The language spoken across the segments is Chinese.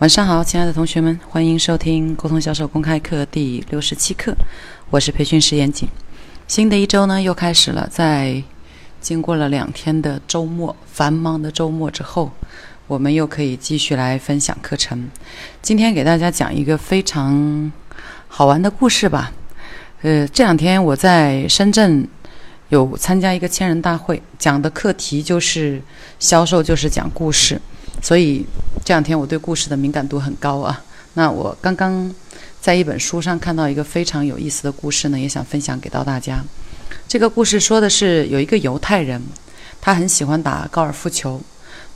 晚上好，亲爱的同学们，欢迎收听沟通销售公开课第六十七课，我是培训师严谨。新的一周呢又开始了，在经过了两天的周末，繁忙的周末之后，我们又可以继续来分享课程。今天给大家讲一个非常好玩的故事吧。呃，这两天我在深圳有参加一个千人大会，讲的课题就是销售就是讲故事。所以这两天我对故事的敏感度很高啊。那我刚刚在一本书上看到一个非常有意思的故事呢，也想分享给到大家。这个故事说的是有一个犹太人，他很喜欢打高尔夫球。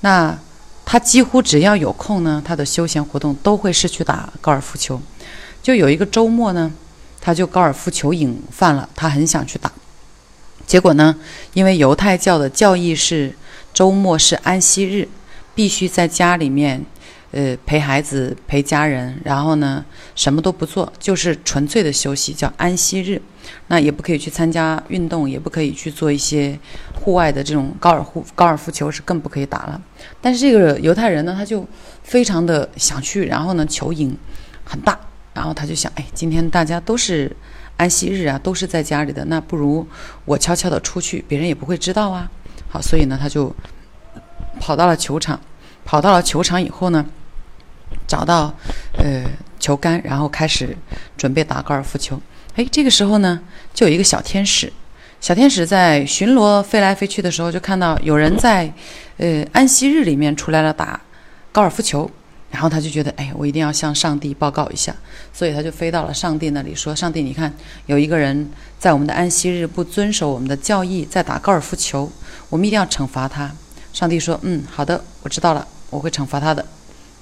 那他几乎只要有空呢，他的休闲活动都会是去打高尔夫球。就有一个周末呢，他就高尔夫球瘾犯了，他很想去打。结果呢，因为犹太教的教义是周末是安息日。必须在家里面，呃，陪孩子、陪家人，然后呢，什么都不做，就是纯粹的休息，叫安息日。那也不可以去参加运动，也不可以去做一些户外的这种高尔夫高尔夫球是更不可以打了。但是这个犹太人呢，他就非常的想去，然后呢，球瘾很大，然后他就想，哎，今天大家都是安息日啊，都是在家里的，那不如我悄悄的出去，别人也不会知道啊。好，所以呢，他就。跑到了球场，跑到了球场以后呢，找到呃球杆，然后开始准备打高尔夫球。哎，这个时候呢，就有一个小天使，小天使在巡逻飞来飞去的时候，就看到有人在呃安息日里面出来了打高尔夫球，然后他就觉得，哎，我一定要向上帝报告一下，所以他就飞到了上帝那里，说：“上帝，你看，有一个人在我们的安息日不遵守我们的教义，在打高尔夫球，我们一定要惩罚他。”上帝说：“嗯，好的，我知道了，我会惩罚他的。”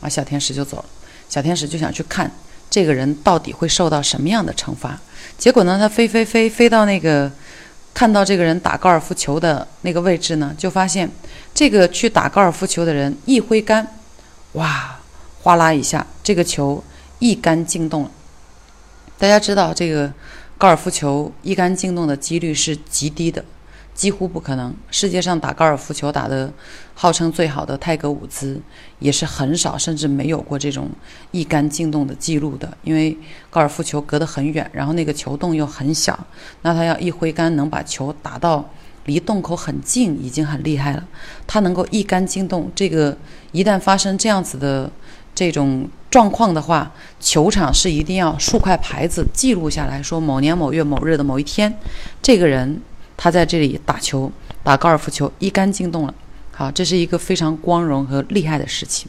啊，小天使就走了。小天使就想去看这个人到底会受到什么样的惩罚。结果呢，他飞飞飞飞到那个看到这个人打高尔夫球的那个位置呢，就发现这个去打高尔夫球的人一挥杆，哇，哗啦一下，这个球一杆进洞了。大家知道，这个高尔夫球一杆进洞的几率是极低的。几乎不可能。世界上打高尔夫球打的号称最好的泰格伍兹，也是很少甚至没有过这种一杆进洞的记录的。因为高尔夫球隔得很远，然后那个球洞又很小，那他要一挥杆能把球打到离洞口很近，已经很厉害了。他能够一杆进洞，这个一旦发生这样子的这种状况的话，球场是一定要竖块牌子记录下来说某年某月某日的某一天，这个人。他在这里打球，打高尔夫球一杆进洞了。好，这是一个非常光荣和厉害的事情。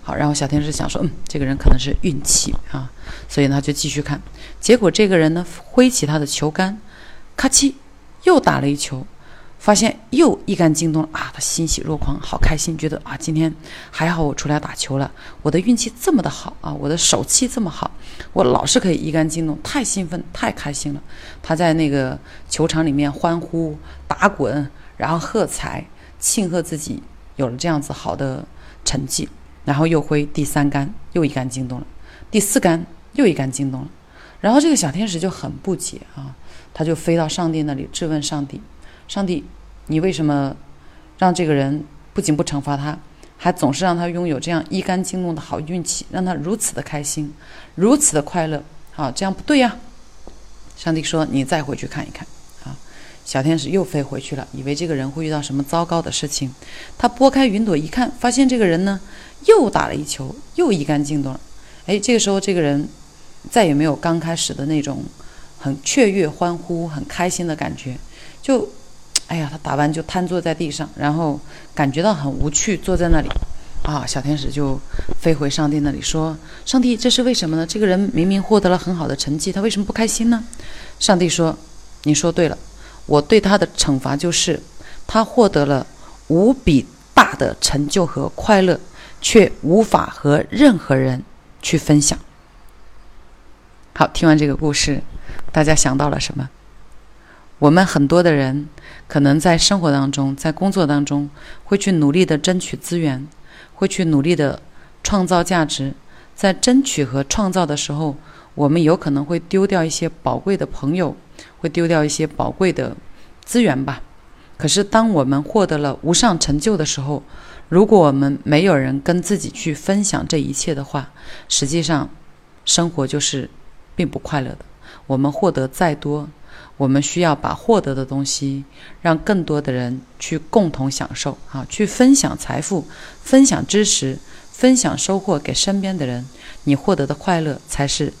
好，然后小天使想说，嗯，这个人可能是运气啊，所以呢就继续看。结果这个人呢挥起他的球杆，咔嚓，又打了一球。发现又一杆进洞了啊！他欣喜若狂，好开心，觉得啊，今天还好我出来打球了，我的运气这么的好啊，我的手气这么好，我老是可以一杆进洞，太兴奋，太开心了。他在那个球场里面欢呼、打滚，然后喝彩，庆贺自己有了这样子好的成绩。然后又挥第三杆，又一杆进洞了；第四杆又一杆进洞了。然后这个小天使就很不解啊，他就飞到上帝那里质问上帝。上帝，你为什么让这个人不仅不惩罚他，还总是让他拥有这样一杆进洞的好运气，让他如此的开心，如此的快乐？啊，这样不对呀！上帝说：“你再回去看一看。”啊，小天使又飞回去了，以为这个人会遇到什么糟糕的事情。他拨开云朵一看，发现这个人呢，又打了一球，又一杆进洞了。哎，这个时候这个人再也没有刚开始的那种很雀跃、欢呼、很开心的感觉，就。哎呀，他打完就瘫坐在地上，然后感觉到很无趣，坐在那里。啊，小天使就飞回上帝那里说：“上帝，这是为什么呢？这个人明明获得了很好的成绩，他为什么不开心呢？”上帝说：“你说对了，我对他的惩罚就是，他获得了无比大的成就和快乐，却无法和任何人去分享。”好，听完这个故事，大家想到了什么？我们很多的人，可能在生活当中，在工作当中，会去努力的争取资源，会去努力的创造价值。在争取和创造的时候，我们有可能会丢掉一些宝贵的朋友，会丢掉一些宝贵的资源吧。可是，当我们获得了无上成就的时候，如果我们没有人跟自己去分享这一切的话，实际上，生活就是并不快乐的。我们获得再多，我们需要把获得的东西让更多的人去共同享受啊，去分享财富，分享知识，分享收获给身边的人，你获得的快乐才是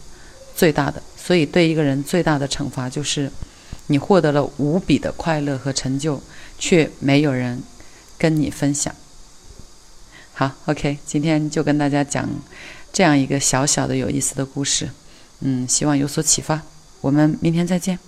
最大的。所以，对一个人最大的惩罚就是。你获得了无比的快乐和成就，却没有人跟你分享。好，OK，今天就跟大家讲这样一个小小的有意思的故事，嗯，希望有所启发。我们明天再见。